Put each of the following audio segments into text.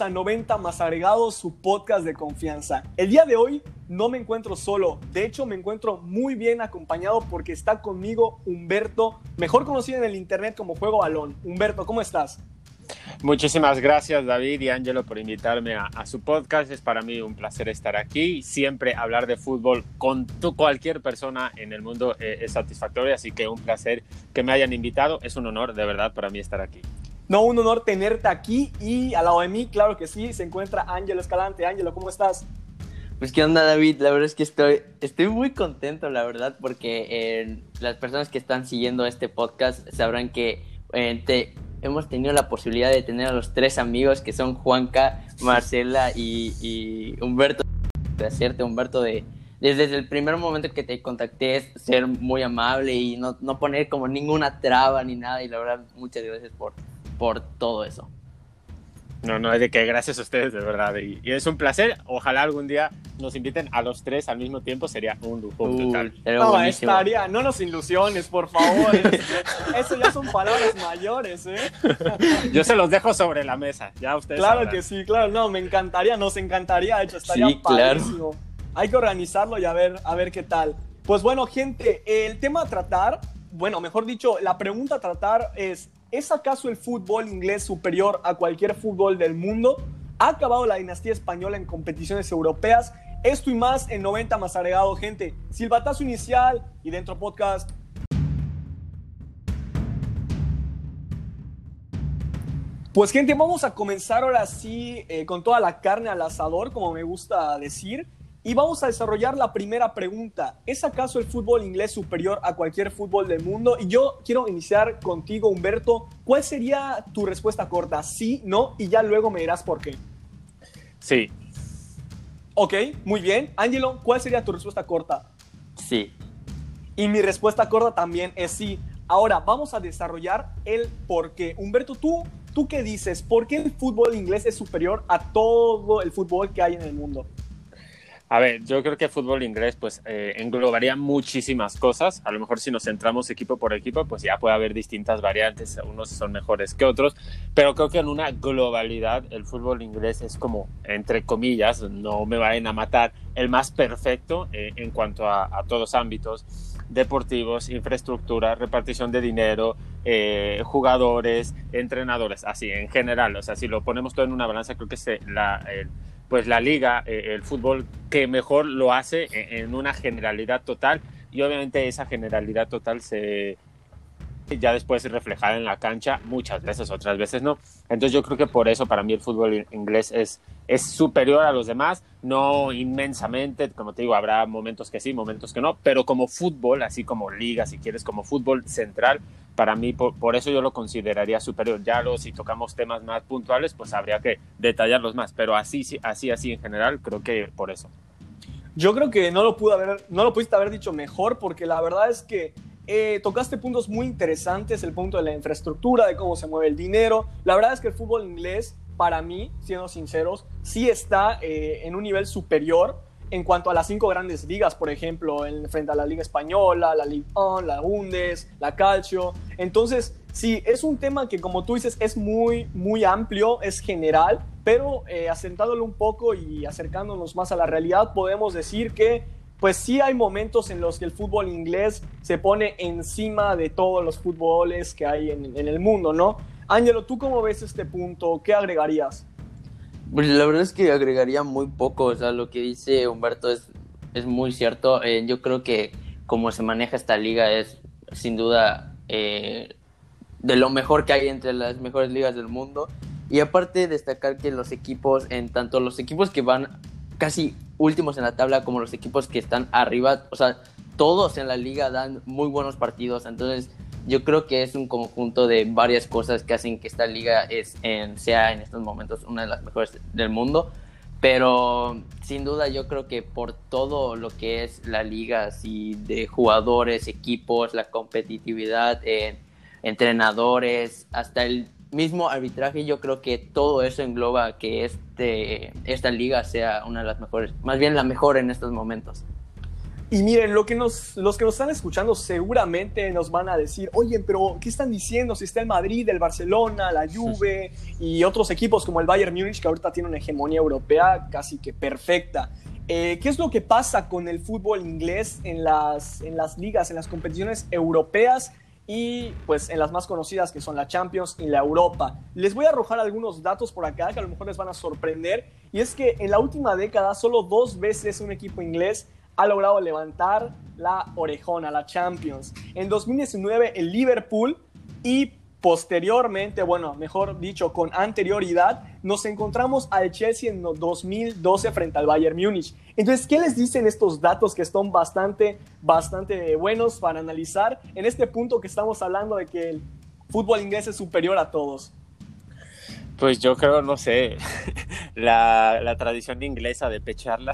a 90 más agregados, su podcast de confianza. El día de hoy no me encuentro solo, de hecho me encuentro muy bien acompañado porque está conmigo Humberto, mejor conocido en el internet como Juego Balón. Humberto, ¿cómo estás? Muchísimas gracias David y Angelo por invitarme a, a, su podcast. Es para mí un placer estar aquí. Siempre hablar de fútbol con tu, cualquier persona en el mundo eh, es satisfactorio, así que un placer que me hayan invitado. Es un honor de verdad para mí estar aquí. No, un honor tenerte aquí y al lado de mí, claro que sí, se encuentra Ángelo Escalante. Ángelo, ¿cómo estás? Pues qué onda David, la verdad es que estoy, estoy muy contento, la verdad, porque eh, las personas que están siguiendo este podcast sabrán que eh, te, hemos tenido la posibilidad de tener a los tres amigos que son Juanca, Marcela y, y Humberto. De hacerte, Humberto, de, desde el primer momento que te contacté es ser muy amable y no, no poner como ninguna traba ni nada. Y la verdad, muchas gracias por, por todo eso. No, no, de que gracias a ustedes, de verdad. Y, y, es un placer. Ojalá algún día nos inviten a los tres al mismo tiempo. Sería un lujo uh, total. No, estaría. No nos ilusiones, por favor. Eso ya son palabras mayores, ¿eh? Yo se los dejo sobre la mesa. Ya ustedes. Claro sabrán. que sí, claro. No, me encantaría, nos encantaría. De hecho, estaría sí, claro. padrísimo. Hay que organizarlo y a ver, a ver qué tal. Pues bueno, gente, el tema a tratar, bueno, mejor dicho, la pregunta a tratar es ¿Es acaso el fútbol inglés superior a cualquier fútbol del mundo? ¿Ha acabado la dinastía española en competiciones europeas? Esto y más en 90 más agregado, gente. Silbatazo inicial y dentro podcast. Pues gente, vamos a comenzar ahora sí eh, con toda la carne al asador, como me gusta decir. Y vamos a desarrollar la primera pregunta. ¿Es acaso el fútbol inglés superior a cualquier fútbol del mundo? Y yo quiero iniciar contigo, Humberto. ¿Cuál sería tu respuesta corta? Sí, no, y ya luego me dirás por qué. Sí. Ok, muy bien. Ángelo, ¿cuál sería tu respuesta corta? Sí. Y mi respuesta corta también es sí. Ahora, vamos a desarrollar el por qué. Humberto, ¿tú, ¿tú qué dices? ¿Por qué el fútbol inglés es superior a todo el fútbol que hay en el mundo? A ver, yo creo que fútbol inglés pues eh, englobaría muchísimas cosas. A lo mejor si nos centramos equipo por equipo, pues ya puede haber distintas variantes. Unos son mejores que otros, pero creo que en una globalidad el fútbol inglés es como, entre comillas, no me vayan a matar, el más perfecto eh, en cuanto a, a, todos ámbitos deportivos, infraestructura, repartición de dinero, eh, jugadores, entrenadores, así en general. O sea, si lo ponemos todo en una balanza, creo que es la... pues la liga, eh, el fútbol que mejor lo hace en una generalidad total. Y obviamente esa generalidad total se ya después reflejada en la cancha muchas veces, otras veces no. Entonces yo creo que por eso para mí el fútbol inglés es, es superior a los demás, no inmensamente, como te digo, habrá momentos que sí, momentos que no, pero como fútbol, así como liga, si quieres, como fútbol central, para mí, por, por, eso yo lo consideraría superior. Ya lo, si tocamos temas más puntuales, pues habría que detallarlos más, pero así, así, así en general, creo que por eso. Yo creo que no lo, pude haber, no lo pudiste haber dicho mejor, porque la verdad es que eh, tocaste puntos muy interesantes, el punto de la infraestructura, de cómo se mueve el dinero. La verdad es que el fútbol inglés, para mí, siendo sinceros, sí está eh, en un nivel superior en cuanto a las cinco grandes ligas, por ejemplo, en, frente a la Liga Española, la Ligue 1, la Bundes, la Calcio. Entonces, sí, es un tema que, como tú dices, es muy, muy amplio, es general, pero eh, asentándolo un poco y acercándonos más a la realidad, podemos decir que, pues sí hay momentos en los que el fútbol inglés se pone encima de todos los fútboles que hay en, en el mundo, ¿no? Ángelo, ¿tú cómo ves este punto? ¿Qué agregarías? Pues la verdad es que agregaría muy poco, o sea, lo que dice Humberto es, es muy cierto. Eh, yo creo que como se maneja esta liga es sin duda eh, de lo mejor que hay entre las mejores ligas del mundo. Y aparte destacar que los equipos, en tanto los equipos que van casi últimos en la tabla como los equipos que están arriba, o sea, todos en la liga dan muy buenos partidos. Entonces, yo creo que es un conjunto de varias cosas que hacen que esta liga es en, sea en estos momentos una de las mejores del mundo. Pero sin duda yo creo que por todo lo que es la liga, así de jugadores, equipos, la competitividad, eh, entrenadores, hasta el mismo arbitraje, yo creo que todo eso engloba que este, esta liga sea una de las mejores, más bien la mejor en estos momentos. Y miren, lo que nos, los que nos están escuchando seguramente nos van a decir, oye, pero ¿qué están diciendo si está el Madrid, el Barcelona, la Juve y otros equipos como el Bayern Múnich que ahorita tiene una hegemonía europea casi que perfecta? Eh, ¿Qué es lo que pasa con el fútbol inglés en las, en las ligas, en las competiciones europeas? Y pues en las más conocidas que son la Champions y la Europa. Les voy a arrojar algunos datos por acá que a lo mejor les van a sorprender y es que en la última década solo dos veces un equipo inglés ha logrado levantar la orejona, la Champions. En 2019 el Liverpool y posteriormente, bueno, mejor dicho, con anterioridad, nos encontramos al Chelsea en 2012 frente al Bayern Múnich. Entonces, ¿qué les dicen estos datos que son bastante, bastante buenos para analizar en este punto que estamos hablando de que el fútbol inglés es superior a todos? Pues yo creo, no sé, la, la tradición inglesa de pecharla.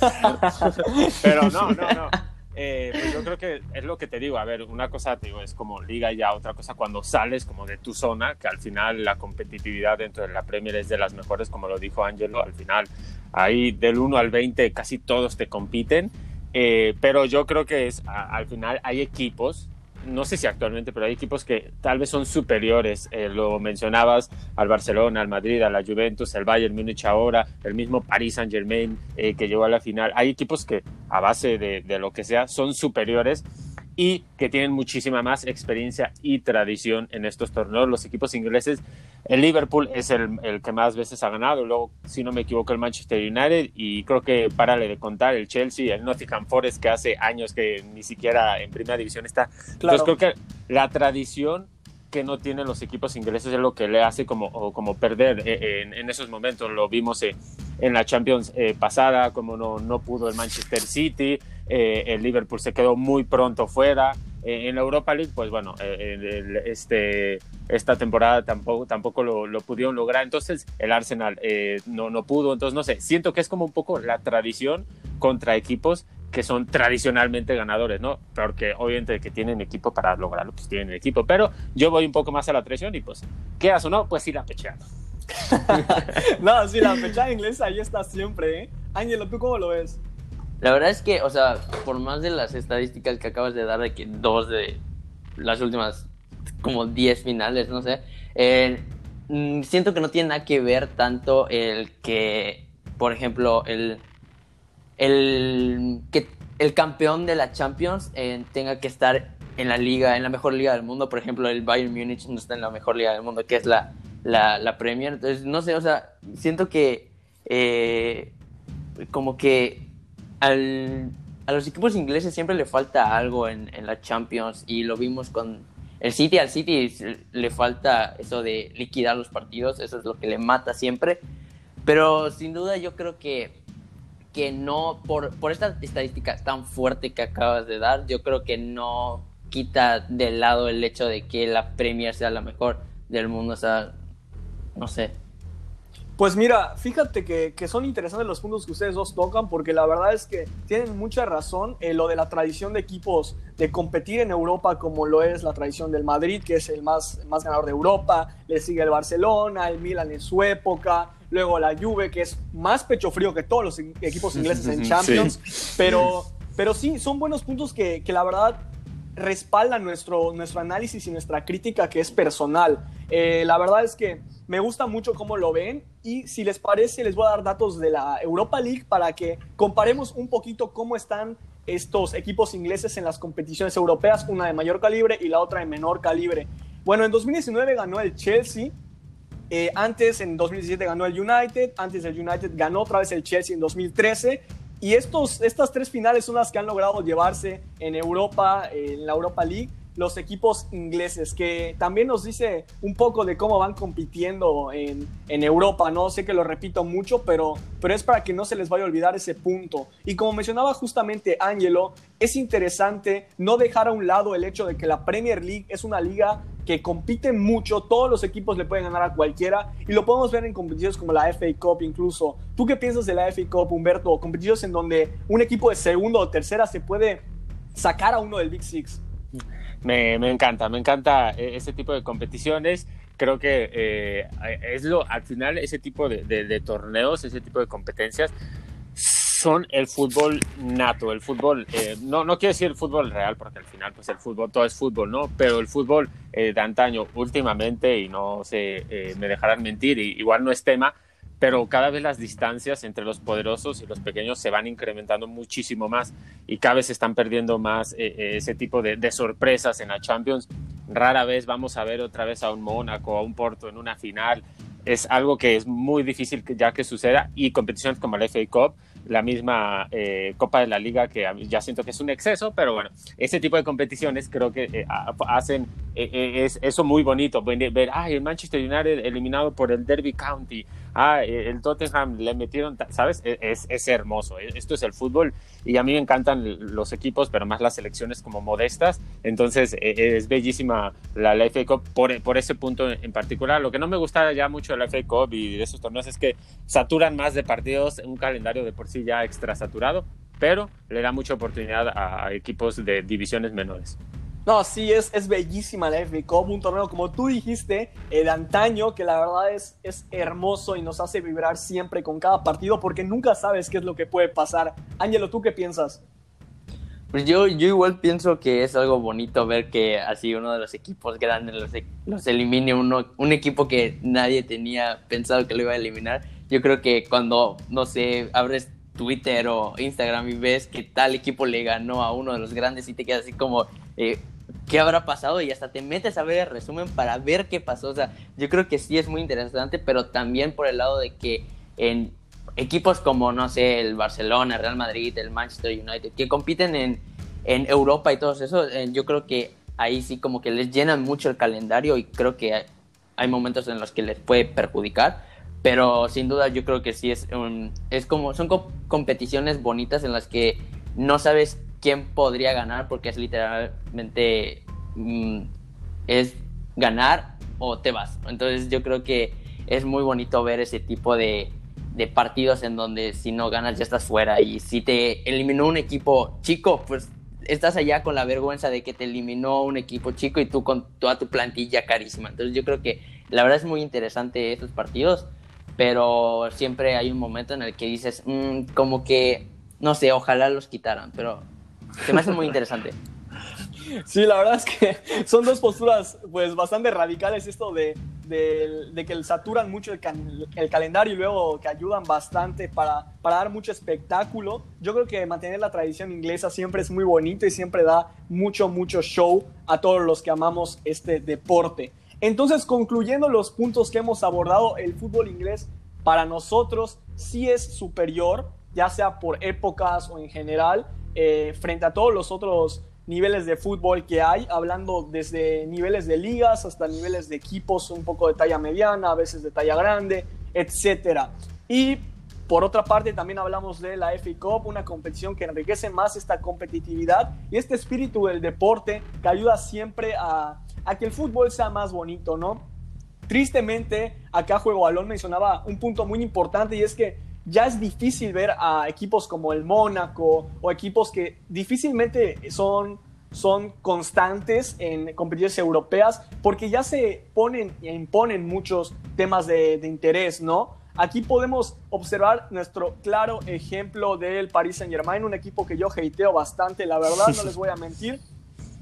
Pero no, no, no. Eh, pues yo creo que es lo que te digo. A ver, una cosa te digo, es como liga ya, otra cosa cuando sales como de tu zona, que al final la competitividad dentro de la Premier es de las mejores, como lo dijo Angelo. Al final, ahí del 1 al 20 casi todos te compiten. Eh, pero yo creo que es, al final hay equipos no sé si actualmente, pero hay equipos que tal vez son superiores. Eh, lo mencionabas al Barcelona, al Madrid, a la Juventus, el Bayern Múnich ahora, el mismo Paris Saint Germain eh, que llegó a la final. Hay equipos que a base de lo que sea son superiores y que tienen muchísima más experiencia y tradición en estos torneos. Los equipos ingleses, el Liverpool es el, el, que más veces ha ganado, luego, si no me equivoco, el Manchester United y creo que, párale de contar, el Chelsea, el Nottingham Forest, que hace años que ni siquiera en primera división está. Claro. Entonces creo que la tradición que no tienen los equipos ingleses es lo que le hace como, como perder eh, en, en, esos momentos. Lo vimos eh, en la Champions eh, pasada, como no, no pudo el Manchester City, eh, el Liverpool se quedó muy pronto fuera. Eh, en la Europa League, pues bueno, el, este, esta temporada tampoco, tampoco lo, lo pudieron lograr. Entonces el Arsenal no, no pudo. Entonces, no sé, siento que es como un poco la tradición contra equipos que son tradicionalmente ganadores, ¿no? Porque obviamente que tienen equipo para lograrlo, pues tienen equipo. Pero yo voy un poco más a la traición y pues, quedas o no, pues sí la pecheando. no, sí, la fecha inglesa ahí está siempre, ¿eh? Ángelo, ¿tú cómo lo ves? La verdad es que, o sea, por más de las estadísticas que acabas de dar de que dos de las últimas como 10 finales, no sé, eh, siento que no tiene nada que ver tanto el que, por ejemplo, el el que el campeón de la Champions eh, tenga que estar en la liga, en la mejor liga del mundo. Por ejemplo, el Bayern Múnich no está en la mejor liga del mundo, que es la, la, la Premier. Entonces, no sé, o sea, siento que eh, como que a los equipos ingleses siempre le falta algo en, en, la Champions y lo vimos con el City. Al City le falta eso de liquidar los partidos, eso es lo que le mata siempre. Pero sin duda yo creo que que no, por, por esta estadística tan fuerte que acabas de dar, yo creo que no quita de lado el hecho de que la Premier sea la mejor del mundo, o sea, no sé. Pues mira, fíjate que, que, son interesantes los puntos que ustedes dos tocan, porque la verdad es que tienen mucha razón en lo de la tradición de equipos de competir en Europa, como lo es la tradición del Madrid, que es el más, más ganador de Europa, le sigue el Barcelona, el Milan en su época, luego la Juve, que es más pecho frío que todos los equipos ingleses en Champions, sí. pero, pero sí, son buenos puntos que, que la verdad respaldan nuestro, nuestro análisis y nuestra crítica que es personal. Eh, la verdad es que me gusta mucho cómo lo ven y si les parece les voy a dar datos de la Europa League para que comparemos un poquito cómo están estos equipos ingleses en las competiciones europeas, una de mayor calibre y la otra de menor calibre. Bueno, en 2019 ganó el Chelsea, eh, antes en 2017 ganó el United, antes del United ganó otra vez el Chelsea en 2013 y estos, estas tres finales son las que han logrado llevarse en Europa, en la Europa League, los equipos ingleses, que también nos dice un poco de cómo van compitiendo en, en, Europa, ¿no? Sé que lo repito mucho, pero, pero es para que no se les vaya a olvidar ese punto. Y como mencionaba justamente Angelo, es interesante no dejar a un lado el hecho de que la Premier League es una liga que compite mucho, todos los equipos le pueden ganar a cualquiera y lo podemos ver en competiciones como la FA Cup incluso. ¿Tú qué piensas de la FA Cup, Humberto? Competiciones en donde un equipo de segundo o tercera se puede sacar a uno del Big Six. Me, me encanta, me encanta eh, ese tipo de competiciones. Creo que eh, es lo, al final ese tipo de, torneos, ese tipo de competencias son el fútbol nato, el fútbol, eh, no, no quiero decir el fútbol real, porque al final pues el fútbol, todo es fútbol, ¿no? Pero el fútbol eh, de antaño, últimamente, y no sé, eh, me dejarán mentir, y, igual no es tema, pero cada vez las distancias entre los poderosos y los pequeños se van incrementando muchísimo más y cada vez se están perdiendo más eh, eh, ese tipo de, de, sorpresas en la Champions. Rara vez vamos a ver otra vez a un Mónaco, a un Porto en una final. Es algo que es muy difícil que, ya que suceda y competiciones como la FA Cup la misma eh, Copa de la Liga, que ya siento que es un exceso, pero bueno, ese tipo de competiciones creo que eh, hacen eh, es, eso muy bonito, ver, ah, el Manchester United eliminado por el Derby County, ah, el Tottenham le metieron, ¿sabes? E, es, es, hermoso, e, esto es el fútbol y a mí me encantan los equipos, pero más las selecciones como modestas, entonces e, es bellísima la, la FA Cup por, por, ese punto en particular. Lo que no me gusta ya mucho de la FA Cup y de esos torneos es que saturan más de partidos, un calendario de por sí ya extra saturado, pero le da mucha oportunidad a equipos de divisiones menores. No, sí, es, es bellísima la FA Cup, un torneo como tú dijiste, eh, de antaño, que la verdad es, es hermoso y nos hace vibrar siempre con cada partido porque nunca sabes qué es lo que puede pasar. Ángelo, ¿tú qué piensas? Pues yo, yo igual pienso que es algo bonito ver que así uno de los equipos grandes los, los elimine uno, un equipo que nadie tenía pensado que lo iba a eliminar. Yo creo que cuando, no sé, abres Twitter o Instagram y ves que tal equipo le ganó a uno de los grandes y te quedas así como, eh, qué habrá pasado y hasta te metes a ver el resumen para ver qué pasó. O sea, yo creo que sí es muy interesante, pero también por el lado de que en equipos como, no sé, el Barcelona, el Real Madrid, el Manchester United, que compiten en, en Europa y todo eso, eh, yo creo que ahí sí como que les llenan mucho el calendario y creo que hay, hay momentos en los que les puede perjudicar. Pero sin duda yo creo que sí es, un, es como, son co competiciones bonitas en las que no sabes quién podría ganar porque es literalmente mm, es ganar o te vas. Entonces yo creo que es muy bonito ver ese tipo de, de, partidos en donde si no ganas ya estás fuera y si te eliminó un equipo chico, pues estás allá con la vergüenza de que te eliminó un equipo chico y tú con toda tu plantilla carísima. Entonces yo creo que la verdad es muy interesante estos partidos, pero siempre hay un momento en el que dices, mmm, como que, no sé, ojalá los quitaran, pero se me hace muy interesante. Sí, la verdad es que son dos posturas pues bastante radicales esto de, de, de que saturan mucho el, el, calendario y luego que ayudan bastante para, para dar mucho espectáculo. Yo creo que mantener la tradición inglesa siempre es muy bonito y siempre da mucho, mucho show a todos los que amamos este deporte. Entonces, concluyendo los puntos que hemos abordado, el fútbol inglés para nosotros sí es superior, ya sea por épocas o en general, eh, frente a todos los otros niveles de fútbol que hay, hablando desde niveles de ligas hasta niveles de equipos un poco de talla mediana, a veces de talla grande, etc. Y por otra parte también hablamos de la FA Cup, una competición que enriquece más esta competitividad y este espíritu del deporte que ayuda siempre a, a que el fútbol sea más bonito, ¿no? Tristemente, acá Juego Balón mencionaba un punto muy importante y es que ya es difícil ver a equipos como el Mónaco o equipos que difícilmente son, son constantes en competiciones europeas porque ya se ponen e imponen muchos temas de, de interés, ¿no? Aquí podemos observar nuestro claro ejemplo del Paris Saint Germain, un equipo que yo hateo bastante, la verdad, no les voy a mentir,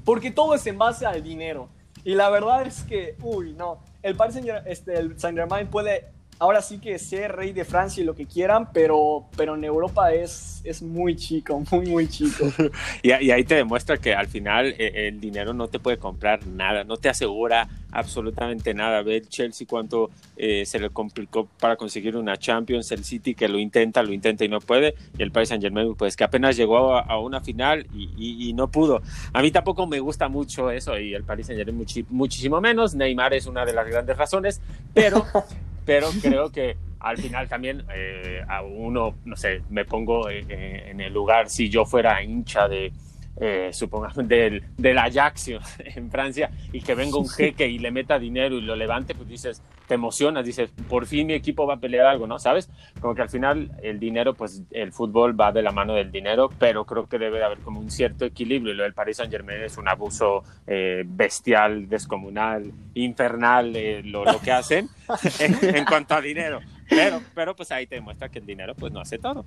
porque todo es en base al dinero. Y la verdad es que, uy, no, el Paris Saint este, el Saint Germain puede ahora sí que ser rey de Francia y lo que quieran, pero, pero en Europa es, es muy chico, muy, muy chico. y, y, ahí te demuestra que al final eh, el dinero no te puede comprar nada, no te asegura absolutamente nada. Ve el Chelsea cuánto eh, se le complicó para conseguir una Champions, el City que lo intenta, lo intenta y no puede, y el Paris Saint Germain pues que apenas llegó a, a una final y, y, y, no pudo. A mí tampoco me gusta mucho eso y el Paris Saint Germain muchísimo menos. Neymar es una de las grandes razones, pero pero creo que al final también eh, a uno, no sé, me pongo eh, en el lugar, si yo fuera hincha de, eh, supongamos, del, del Ajax en Francia y que venga un jeque y le meta dinero y lo levante, pues dices, te emocionas, dices, por fin mi equipo va a pelear algo, ¿no? ¿Sabes? Como que al final el dinero, pues el fútbol va de la mano del dinero, pero creo que debe haber como un cierto equilibrio y lo del Paris Saint Germain es un abuso eh, bestial, descomunal, infernal, eh, lo, lo, que hacen en, en, cuanto a dinero. Pero, pero pues ahí te demuestra que el dinero pues no hace todo.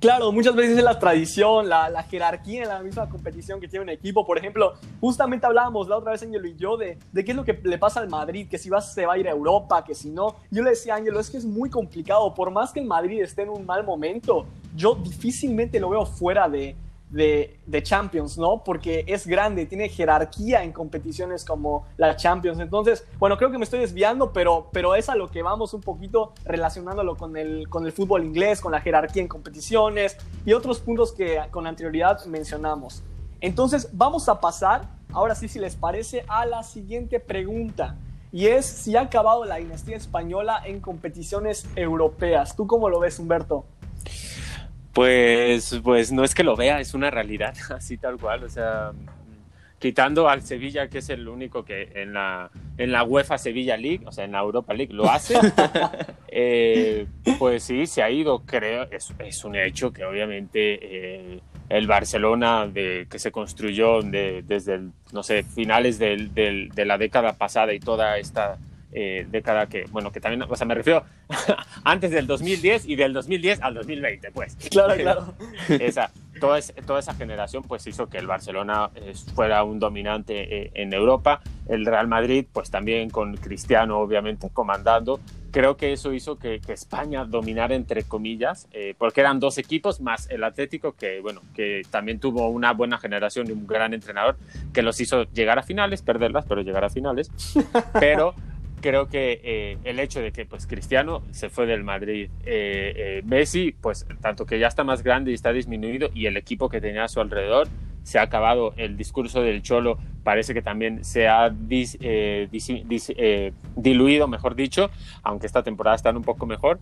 Claro, muchas veces es la tradición, la, jerarquía en la misma competición que tiene un equipo. Por ejemplo, justamente hablábamos la otra vez, Ángelo y yo, de, qué es lo que le pasa al Madrid, que si va, se va a ir a Europa, que si no. Yo le decía Ángelo, es que es muy complicado. Por más que el Madrid esté en un mal momento, yo difícilmente lo veo fuera de, de, Champions, ¿no? Porque es grande, tiene jerarquía en competiciones como la Champions. Entonces, bueno, creo que me estoy desviando, pero, pero es a lo que vamos un poquito relacionándolo con el, con el fútbol inglés, con la jerarquía en competiciones y otros puntos que con anterioridad mencionamos. Entonces, vamos a pasar, ahora sí, si les parece, a la siguiente pregunta. Y es si ha acabado la dinastía española en competiciones europeas. ¿Tú cómo lo ves, Humberto? Pues, pues no es que lo vea, es una realidad, así tal cual. O sea, quitando al Sevilla, que es el único que en la, en la UEFA Sevilla League, o sea, en la Europa League, lo hace, eh, pues sí, se ha ido, creo, es, es un hecho que obviamente eh, el Barcelona de, que se construyó de, desde, el, no sé, finales del, del, de la década pasada y toda esta eh, década que, bueno, que también, o sea, me refiero antes del 2010 y del 2010 al 2020, pues. Claro, claro. Esa, toda, es, toda esa generación, pues hizo que el Barcelona eh, fuera un dominante eh, en Europa. El Real Madrid, pues también con Cristiano, obviamente, comandando. Creo que eso hizo que, que España dominara, entre comillas, eh, porque eran dos equipos más el Atlético, que, bueno, que también tuvo una buena generación y un gran entrenador, que los hizo llegar a finales, perderlas, pero llegar a finales. Pero creo que eh, el hecho de que pues Cristiano se fue del Madrid, eh, eh, Messi, pues tanto que ya está más grande y está disminuido y el equipo que tenía a su alrededor se ha acabado, el discurso del Cholo parece que también se ha dis, dis, dis, diluido, mejor dicho, aunque esta temporada están un poco mejor.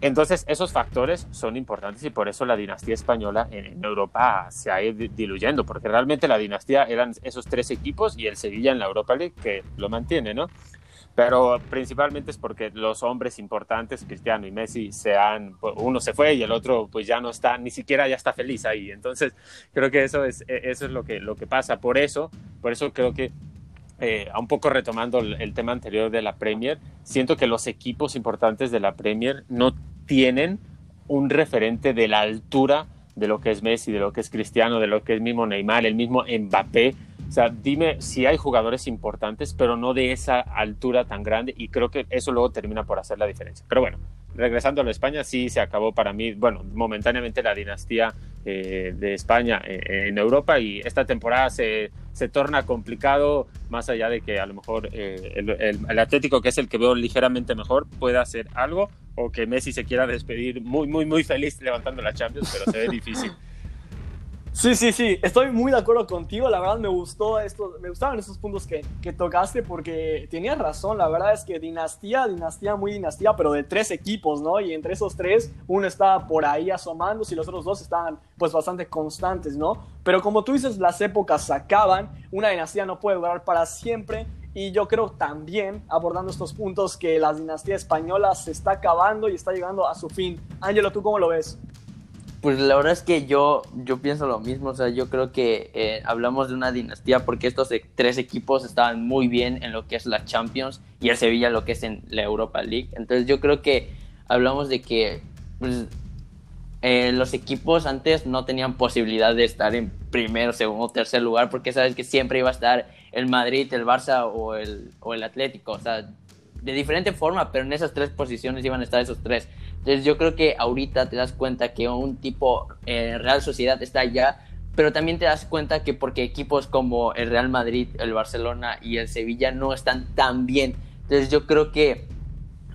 Entonces, esos factores son importantes y por eso la dinastía española en, en Europa se ha ido diluyendo, porque realmente la dinastía eran esos tres equipos y el Sevilla en la Europa League que lo mantiene, ¿no? Pero principalmente es porque los hombres importantes, Cristiano y Messi, se han, uno se fue y el otro pues ya no está, ni siquiera ya está feliz ahí. Entonces creo que eso es, eso es lo, que, lo que pasa. Por eso, por eso creo que, eh, un poco retomando el, el, tema anterior de la Premier, siento que los equipos importantes de la Premier no tienen un referente de la altura de lo que es Messi, de lo que es Cristiano, de lo que es mismo Neymar, el mismo Mbappé sea, dime si hay jugadores importantes, pero no de esa altura tan grande y creo que eso luego termina por hacer la diferencia. Pero bueno, regresando a España, sí se acabó para mí, bueno, momentáneamente la dinastía eh, de España eh, en Europa y esta temporada se, se, torna complicado, más allá de que a lo mejor eh, el, el, Atlético, que es el que veo ligeramente mejor, pueda hacer algo o que Messi se quiera despedir muy, muy, muy feliz levantando la Champions, pero se ve difícil. Sí, sí, sí, estoy muy de acuerdo contigo. La verdad me gustó esto, me gustaron estos puntos que, que, tocaste porque tenías razón. La verdad es que dinastía, dinastía, muy dinastía, pero de tres equipos, ¿no? Y entre esos tres, uno estaba por ahí asomando y los otros dos estaban pues bastante constantes, ¿no? Pero como tú dices, las épocas se acaban, una dinastía no puede durar para siempre. Y yo creo también, abordando estos puntos, que la dinastía española se está acabando y está llegando a su fin. Ángelo, ¿tú cómo lo ves? Pues la verdad es que yo, yo pienso lo mismo, o sea, yo creo que eh, hablamos de una dinastía porque estos tres equipos estaban muy bien en lo que es la Champions y el Sevilla lo que es en la Europa League. Entonces yo creo que hablamos de que pues, eh, los equipos antes no tenían posibilidad de estar en primero, segundo, tercer lugar porque sabes que siempre iba a estar el Madrid, el Barça o el, o el Atlético, o sea, de diferente forma, pero en esas tres posiciones iban a estar esos tres. Entonces yo creo que ahorita te das cuenta que un tipo Real Sociedad está allá, pero también te das cuenta que porque equipos como el Real Madrid, el Barcelona y el Sevilla no están tan bien. Entonces yo creo que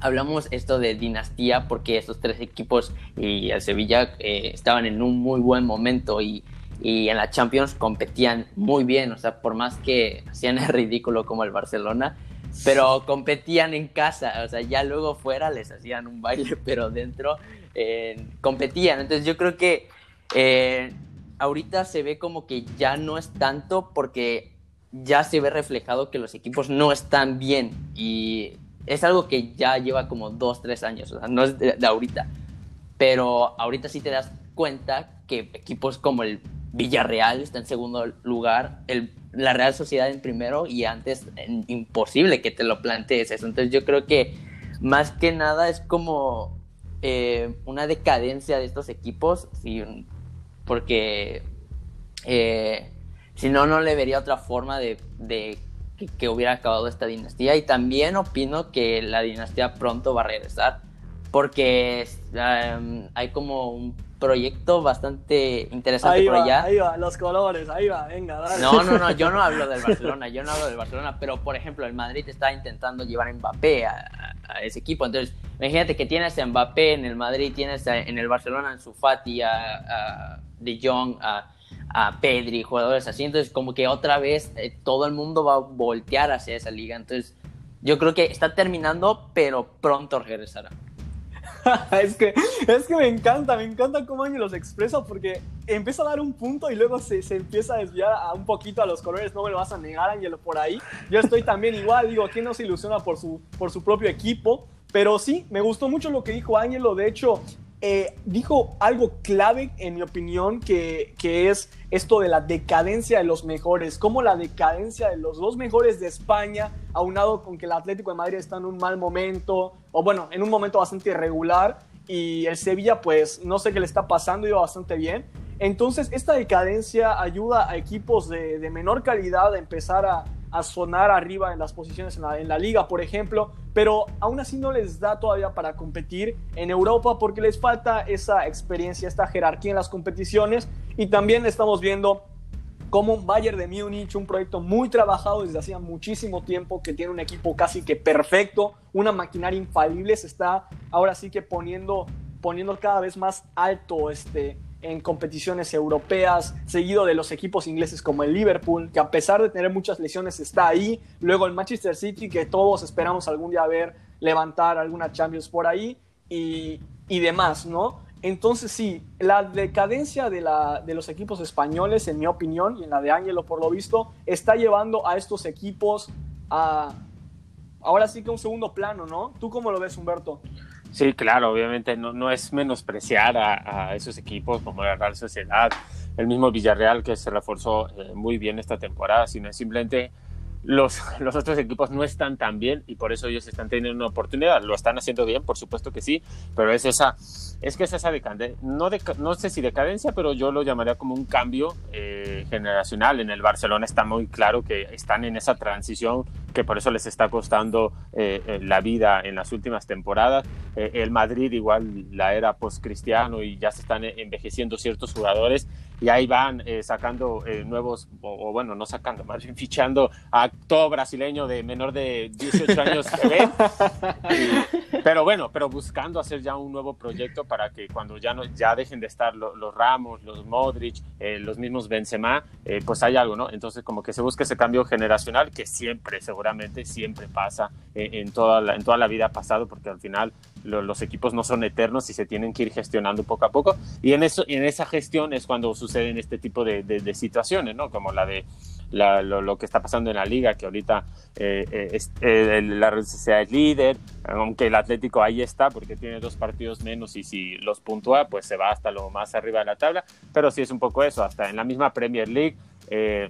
hablamos esto de dinastía porque estos tres equipos y el Sevilla eh, estaban en un muy buen momento y, y en la Champions competían muy bien, o sea, por más que hacían el ridículo como el Barcelona, pero competían en casa, o sea, ya luego fuera les hacían un baile, pero dentro eh, competían. Entonces yo creo que eh, ahorita se ve como que ya no es tanto porque ya se ve reflejado que los equipos no están bien y es algo que ya lleva como dos, tres años, o sea, no es de, de ahorita. Pero ahorita sí te das cuenta que equipos como el Villarreal está en segundo lugar, la Real Sociedad en primero y antes imposible que te lo plantees eso. Entonces yo creo que más que nada es como eh, una decadencia de estos equipos, porque eh, si no, no le vería otra forma de, que, hubiera acabado esta dinastía. Y también opino que la dinastía pronto va a regresar, porque hay como un proyecto bastante interesante ahí por va, allá. Ahí va, los colores, ahí va, venga, dale. No, no, no, yo no hablo del Barcelona, yo no hablo del Barcelona, pero por ejemplo, el Madrid está intentando llevar a Mbappé a, ese equipo. Entonces, imagínate que tienes a Mbappé en el Madrid, tienes a, en el Barcelona en su Fati, a, a De Jong, a, a Pedri, jugadores así. Entonces, como que otra vez eh, todo el mundo va a voltear hacia esa liga. Entonces, yo creo que está terminando, pero pronto regresará. es, que, es que me encanta, me encanta cómo Ángel los expresa porque empieza a dar un punto y luego se, se, empieza a desviar a un poquito a los colores, no me lo vas a negar Ángel por ahí. Yo estoy también igual, digo, ¿quién no se ilusiona por su, por su propio equipo? Pero sí, me gustó mucho lo que dijo Ángelo, de hecho, eh, dijo algo clave, en mi opinión, que, que, es esto de la decadencia de los mejores, como la decadencia de los dos mejores de España, aunado con que el Atlético de Madrid está en un mal momento, o bueno, en un momento bastante irregular, y el Sevilla, pues no sé qué le está pasando, iba bastante bien. Entonces, esta decadencia ayuda a equipos de, de menor calidad a empezar a, a sonar arriba en las posiciones en la, liga, por ejemplo, pero aún así no les da todavía para competir en Europa porque les falta esa experiencia, esta jerarquía en las competiciones. Y también estamos viendo como Bayern de Múnich, un proyecto muy trabajado desde hacía muchísimo tiempo, que tiene un equipo casi que perfecto, una maquinaria infalible, se está ahora sí que poniendo, poniendo cada vez más alto este, en competiciones europeas, seguido de los equipos ingleses como el Liverpool, que a pesar de tener muchas lesiones está ahí, luego el Manchester City, que todos esperamos algún día ver levantar alguna Champions por ahí, y, y demás, ¿no? Entonces sí, la decadencia de, la, de, los equipos españoles, en mi opinión, y en la de Ángelo por lo visto, está llevando a estos equipos a, ahora sí que un segundo plano, ¿no? ¿Tú cómo lo ves, Humberto? Sí, claro, obviamente no, no es menospreciar a, esos equipos como la Real Sociedad, el mismo Villarreal que se reforzó eh, muy bien esta temporada, sino es simplemente los, los, otros equipos no están tan bien y por eso ellos están teniendo una oportunidad. Lo están haciendo bien, por supuesto que sí, pero es esa, es que es esa decadencia, no, de, no sé si decadencia, pero yo lo llamaría como un cambio eh, generacional. En el Barcelona está muy claro que están en esa transición que por eso les está costando eh, la vida en las últimas temporadas. Eh, el Madrid igual la era post-cristiano y ya se están envejeciendo ciertos jugadores y ahí van eh, sacando eh, nuevos, o, bueno, no sacando, más bien fichando a todo brasileño de menor de 18 años pero bueno, pero buscando hacer ya un nuevo proyecto para que cuando ya, no, ya dejen de estar los, Ramos, los Modric, eh, los mismos Benzema, pues hay algo, ¿no? Entonces como que se busca ese cambio generacional que siempre, seguramente, siempre pasa en, toda en toda la vida pasado, porque al final lo, los equipos no son eternos y se tienen que ir gestionando poco a poco. Y en, eso, en esa gestión es cuando suceden este tipo de, situaciones, ¿no? Como la de lo, que está pasando en la liga, que ahorita eh, es, eh, la Real Sociedad es líder, aunque el Atlético ahí está porque tiene dos partidos menos y si los puntúa, pues se va hasta lo más arriba de la tabla. Pero sí es un poco eso, hasta en la misma Premier League. Eh,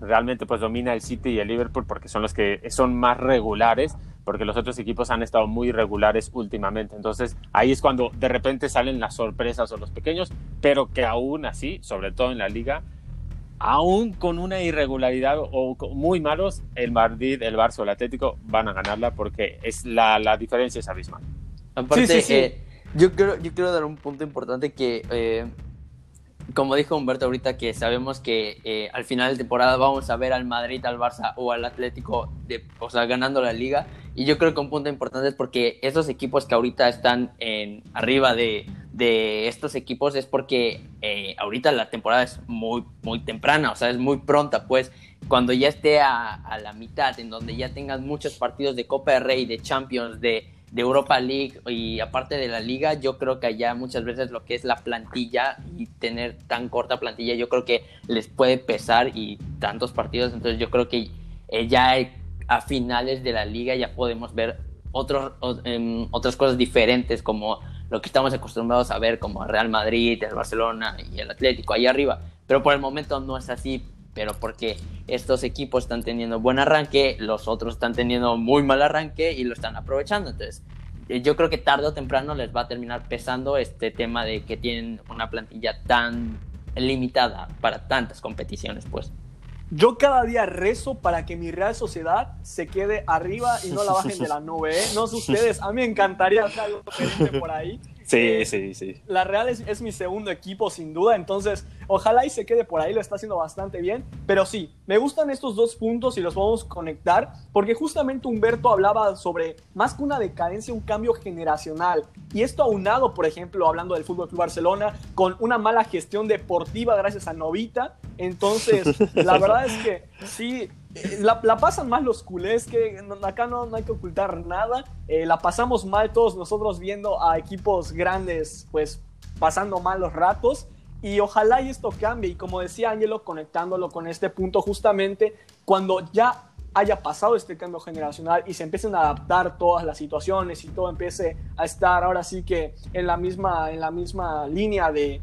realmente pues domina el City y el Liverpool porque son los que son más regulares porque los otros equipos han estado muy irregulares últimamente. Entonces ahí es cuando de repente salen las sorpresas o los pequeños, pero que aún así, sobre todo en la liga, aún con una irregularidad o muy malos, el Madrid, el Barça o el Atlético van a ganarla porque es la, la diferencia es abismal. Aparte, sí, sí, sí. Eh, yo, quiero, yo quiero dar un punto importante que... Eh, como dijo Humberto ahorita, que sabemos que eh, al final de temporada vamos a ver al Madrid, al Barça o al Atlético, de, o sea, ganando la liga. Y yo creo que un punto importante es porque esos equipos que ahorita están en, arriba de, de estos equipos es porque eh, ahorita la temporada es muy, muy temprana, o sea, es muy pronta, pues. Cuando ya esté a, a la mitad, en donde ya tengan muchos partidos de Copa de Rey, de Champions, de, de Europa League y aparte de la liga, yo creo que allá muchas veces lo que es la plantilla y tener tan corta plantilla, yo creo que les puede pesar y tantos partidos, entonces yo creo que eh, ya a finales de la liga ya podemos ver otros, em, otras cosas diferentes como lo que estamos acostumbrados a ver como Real Madrid, el Barcelona y el Atlético ahí arriba, pero por el momento no es así, pero porque estos equipos están teniendo buen arranque, los otros están teniendo muy mal arranque y lo están aprovechando. Entonces, eh, yo creo que tarde o temprano les va a terminar pesando este tema de que tienen una plantilla tan limitada para tantas competiciones, pues. Yo cada día rezo para que mi Real Sociedad se quede arriba y no la bajen de la nube. ¿eh? No sé ustedes, a mí me encantaría hacer algo diferente por ahí. Sí, eh, sí, sí. La Real es, mi segundo equipo, sin duda. Entonces, ojalá y se quede por ahí, lo está haciendo bastante bien. Pero sí, me gustan estos dos puntos y los vamos a conectar, porque justamente Humberto hablaba sobre más que una decadencia, un cambio generacional. Y esto aunado, por ejemplo, hablando del Fútbol Club Barcelona, con una mala gestión deportiva gracias a Novita. Entonces, la verdad es que sí, la, pasan mal los culés, que acá no, no hay que ocultar nada. Eh, la pasamos mal todos nosotros viendo a equipos grandes, pues pasando mal los ratos. Y ojalá y esto cambie. Y como decía Ángelo, conectándolo con este punto, justamente cuando ya haya pasado este cambio generacional y se empiecen a adaptar todas las situaciones y todo empiece a estar ahora sí que en la misma, en la misma línea de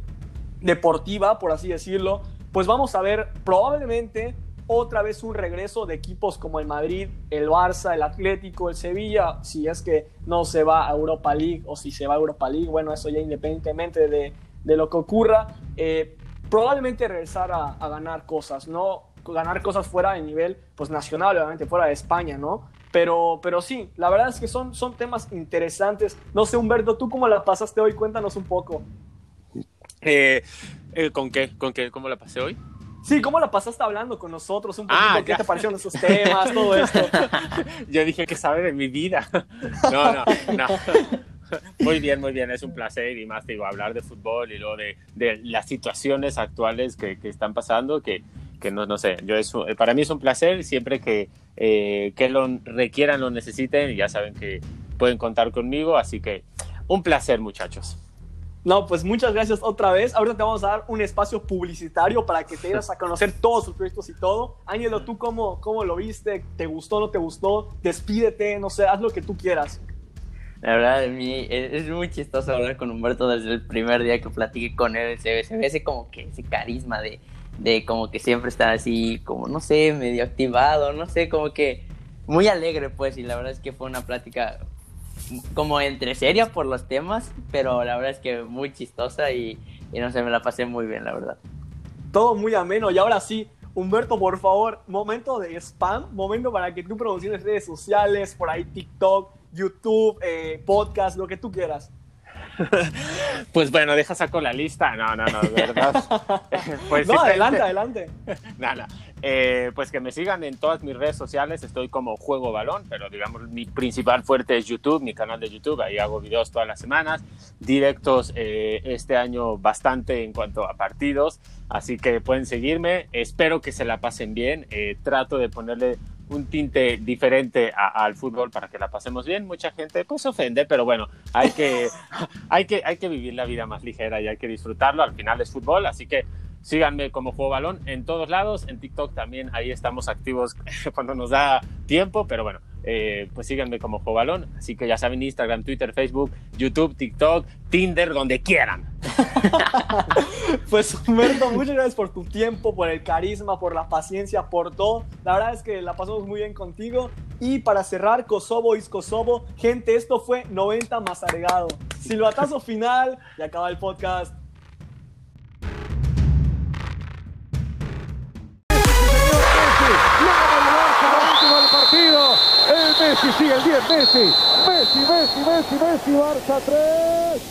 deportiva, por así decirlo, pues vamos a ver probablemente otra vez un regreso de equipos como el Madrid, el Barça, el Atlético, el Sevilla, si es que no se va a Europa League o si se va a Europa League, bueno, eso ya independientemente de, lo que ocurra, eh, probablemente regresar a, ganar cosas, ¿no? Ganar cosas fuera de nivel, pues nacional, obviamente, fuera de España, ¿no? Pero, pero sí, la verdad es que son, son temas interesantes. No sé, Humberto, ¿tú cómo la pasaste hoy? Cuéntanos un poco. Eh, eh, ¿Con qué? ¿Con qué? ¿Cómo la pasé hoy? Sí, ¿cómo la pasaste hablando con nosotros? Un poquito, ah, ¿qué te parecieron esos temas, todo esto? Yo dije que sabe de mi vida. No, no, no. Muy bien, muy bien, es un placer y más digo, hablar de fútbol y luego de, de las situaciones actuales que, que están pasando, que, que, no, no sé, yo es, para mí es un placer siempre que, eh, que lo requieran, lo necesiten, ya saben que pueden contar conmigo, así que un placer muchachos. No, pues muchas gracias otra vez. Ahorita te vamos a dar un espacio publicitario para que te vayas a conocer todos sus proyectos y todo. Ángelo, ¿tú cómo, cómo lo viste? ¿Te gustó, no te gustó? Despídete, no sé, haz lo que tú quieras. La verdad, a mí es, muy chistoso hablar con Humberto desde el primer día que platiqué con él. Se, se ve ese como que ese carisma de, de como que siempre está así, como no sé, medio activado, no sé, como que muy alegre pues. Y la verdad es que fue una plática como entre seria por los temas, pero la verdad es que muy chistosa y, no sé, me la pasé muy bien, la verdad. Todo muy ameno y ahora sí, Humberto, por favor, momento de spam, momento para que tú promociones redes sociales, por ahí TikTok, YouTube, eh, podcast, lo que tú quieras. Pues bueno, deja saco la lista. No, no, no, de verdad. pues no, adelante, adelante. Nada, eh, pues que me sigan en todas mis redes sociales. Estoy como Juego Balón, pero digamos mi principal fuerte es YouTube, mi canal de YouTube. Ahí hago videos todas las semanas, directos eh, este año bastante en cuanto a partidos. Así que pueden seguirme. Espero que se la pasen bien. Eh, trato de ponerle un tinte diferente al fútbol para que la pasemos bien. Mucha gente pues ofende, pero bueno, hay que, hay, que, hay que vivir la vida más ligera y hay que disfrutarlo. Al final es fútbol, así que síganme como Juego Balón en todos lados. En TikTok también ahí estamos activos cuando nos da tiempo, pero bueno, eh, pues síganme como Juego Balón. Así que ya saben, Instagram, Twitter, Facebook, YouTube, TikTok, Tinder, donde quieran. pues Humberto, muchas gracias por tu tiempo, por el carisma, por la paciencia, por todo. La verdad es que la pasamos muy bien contigo. Y para cerrar, Kosovo is Kosovo. Gente, esto fue 90 más agregado. Silbatazo final y acaba el podcast. Messi, sí, el 10, Messi. Messi, Messi, Messi, Messi, Barça 3. Real Madrid 2.